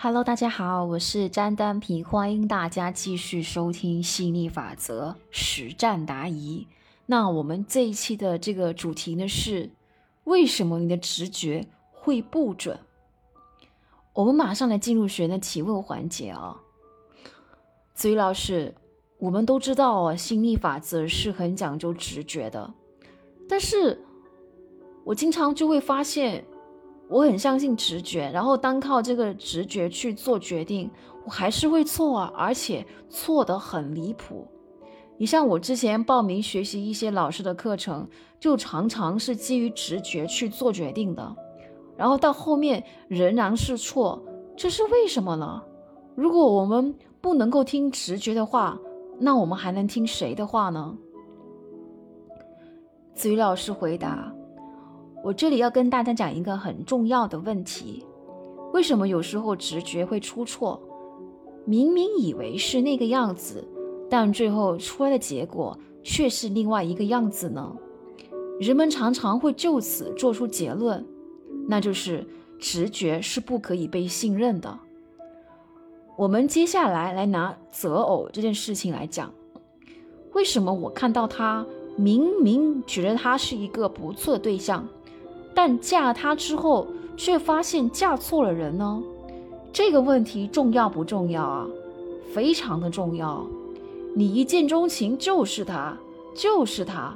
Hello，大家好，我是詹丹平，欢迎大家继续收听吸引力法则实战答疑。那我们这一期的这个主题呢是为什么你的直觉会不准？我们马上来进入学员的提问环节啊。子瑜老师，我们都知道啊，心力法则是很讲究直觉的，但是我经常就会发现。我很相信直觉，然后单靠这个直觉去做决定，我还是会错啊，而且错得很离谱。你像我之前报名学习一些老师的课程，就常常是基于直觉去做决定的，然后到后面仍然是错，这是为什么呢？如果我们不能够听直觉的话，那我们还能听谁的话呢？子瑜老师回答。我这里要跟大家讲一个很重要的问题：为什么有时候直觉会出错？明明以为是那个样子，但最后出来的结果却是另外一个样子呢？人们常常会就此做出结论，那就是直觉是不可以被信任的。我们接下来来拿择偶这件事情来讲，为什么我看到他明明觉得他是一个不错的对象？但嫁他之后，却发现嫁错了人呢？这个问题重要不重要啊？非常的重要。你一见钟情就是他，就是他，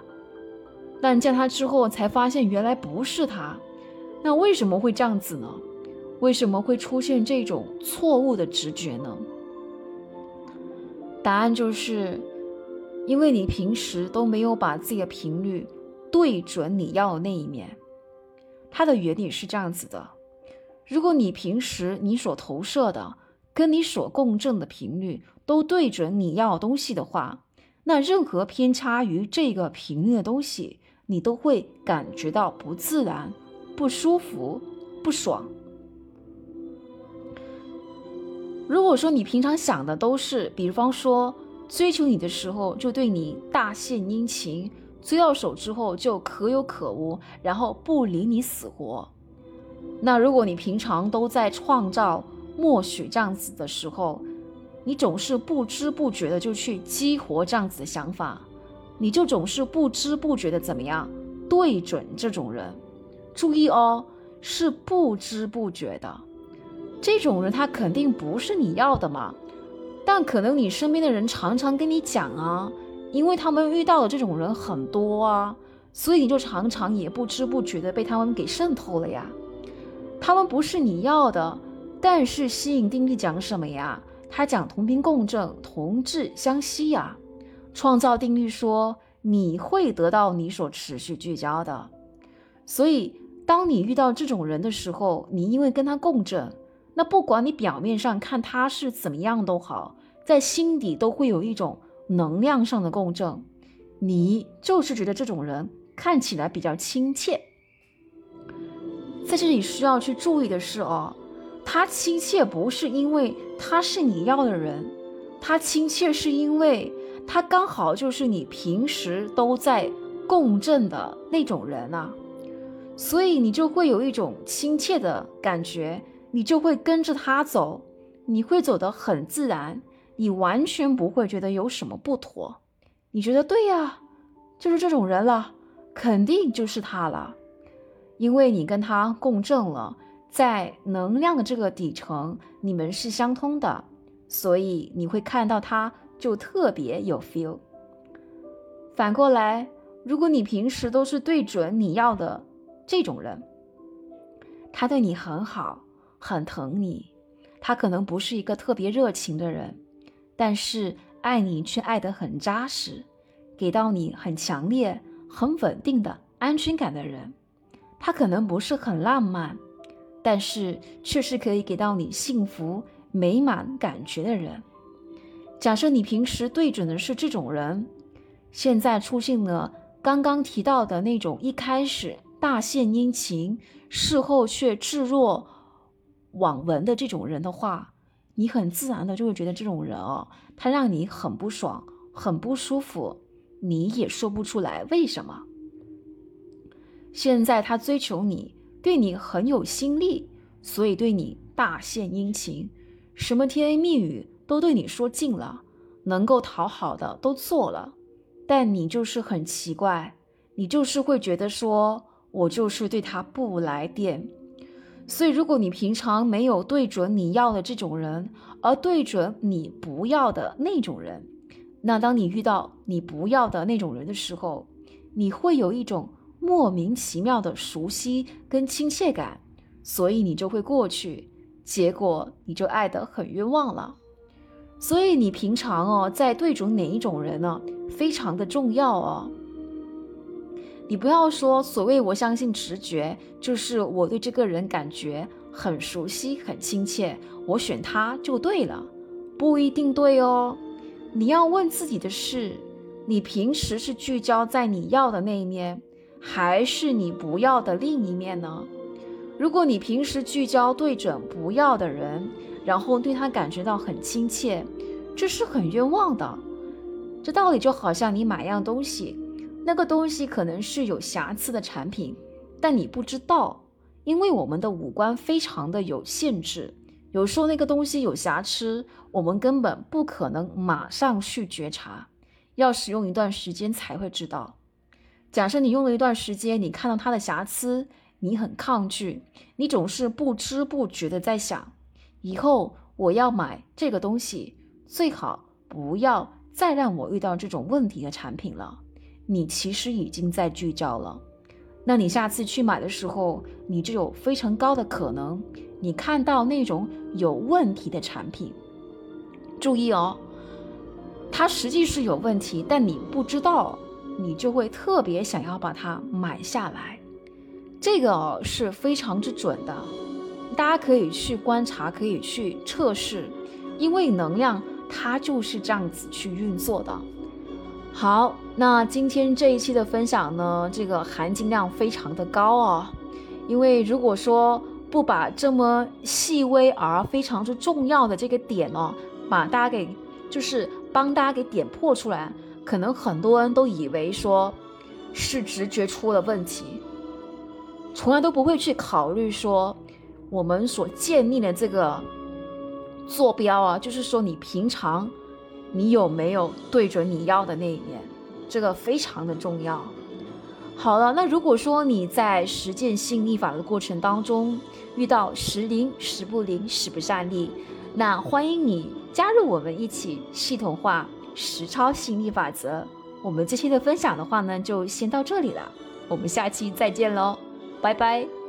但嫁他之后才发现原来不是他，那为什么会这样子呢？为什么会出现这种错误的直觉呢？答案就是，因为你平时都没有把自己的频率对准你要的那一面。它的原理是这样子的：如果你平时你所投射的跟你所共振的频率都对准你要东西的话，那任何偏差于这个频率的东西，你都会感觉到不自然、不舒服、不爽。如果说你平常想的都是，比方说追求你的时候就对你大献殷勤。追到手之后就可有可无，然后不理你死活。那如果你平常都在创造默许这样子的时候，你总是不知不觉的就去激活这样子的想法，你就总是不知不觉的怎么样对准这种人。注意哦，是不知不觉的。这种人他肯定不是你要的嘛，但可能你身边的人常常跟你讲啊。因为他们遇到的这种人很多啊，所以你就常常也不知不觉的被他们给渗透了呀。他们不是你要的，但是吸引定律讲什么呀？它讲同频共振，同质相吸呀。创造定律说你会得到你所持续聚焦的。所以当你遇到这种人的时候，你因为跟他共振，那不管你表面上看他是怎么样都好，在心底都会有一种。能量上的共振，你就是觉得这种人看起来比较亲切。在这里需要去注意的是哦，他亲切不是因为他是你要的人，他亲切是因为他刚好就是你平时都在共振的那种人啊，所以你就会有一种亲切的感觉，你就会跟着他走，你会走得很自然。你完全不会觉得有什么不妥，你觉得对呀，就是这种人了，肯定就是他了，因为你跟他共振了，在能量的这个底层，你们是相通的，所以你会看到他就特别有 feel。反过来，如果你平时都是对准你要的这种人，他对你很好，很疼你，他可能不是一个特别热情的人。但是爱你却爱得很扎实，给到你很强烈、很稳定的安全感的人，他可能不是很浪漫，但是却是可以给到你幸福美满感觉的人。假设你平时对准的是这种人，现在出现了刚刚提到的那种一开始大献殷勤，事后却置若罔闻的这种人的话。你很自然的就会觉得这种人哦，他让你很不爽，很不舒服，你也说不出来为什么。现在他追求你，对你很有心力，所以对你大献殷勤，什么甜言蜜语都对你说尽了，能够讨好的都做了，但你就是很奇怪，你就是会觉得说，我就是对他不来电。所以，如果你平常没有对准你要的这种人，而对准你不要的那种人，那当你遇到你不要的那种人的时候，你会有一种莫名其妙的熟悉跟亲切感，所以你就会过去，结果你就爱得很冤枉了。所以你平常哦，在对准哪一种人呢，非常的重要哦。你不要说所谓我相信直觉，就是我对这个人感觉很熟悉、很亲切，我选他就对了，不一定对哦。你要问自己的是：你平时是聚焦在你要的那一面，还是你不要的另一面呢？如果你平时聚焦对准不要的人，然后对他感觉到很亲切，这是很冤枉的。这道理就好像你买样东西。那个东西可能是有瑕疵的产品，但你不知道，因为我们的五官非常的有限制，有时候那个东西有瑕疵，我们根本不可能马上去觉察，要使用一段时间才会知道。假设你用了一段时间，你看到它的瑕疵，你很抗拒，你总是不知不觉的在想，以后我要买这个东西，最好不要再让我遇到这种问题的产品了。你其实已经在聚焦了，那你下次去买的时候，你就有非常高的可能，你看到那种有问题的产品，注意哦，它实际是有问题，但你不知道，你就会特别想要把它买下来，这个哦是非常之准的，大家可以去观察，可以去测试，因为能量它就是这样子去运作的。好，那今天这一期的分享呢，这个含金量非常的高哦。因为如果说不把这么细微而非常之重要的这个点哦，把大家给就是帮大家给点破出来，可能很多人都以为说是直觉出了问题，从来都不会去考虑说我们所建立的这个坐标啊，就是说你平常。你有没有对准你要的那一面？这个非常的重要。好了，那如果说你在实践吸引力法的过程当中遇到时灵时不灵时不上力，那欢迎你加入我们一起系统化实操吸引力法则。我们这期的分享的话呢，就先到这里了，我们下期再见喽，拜拜。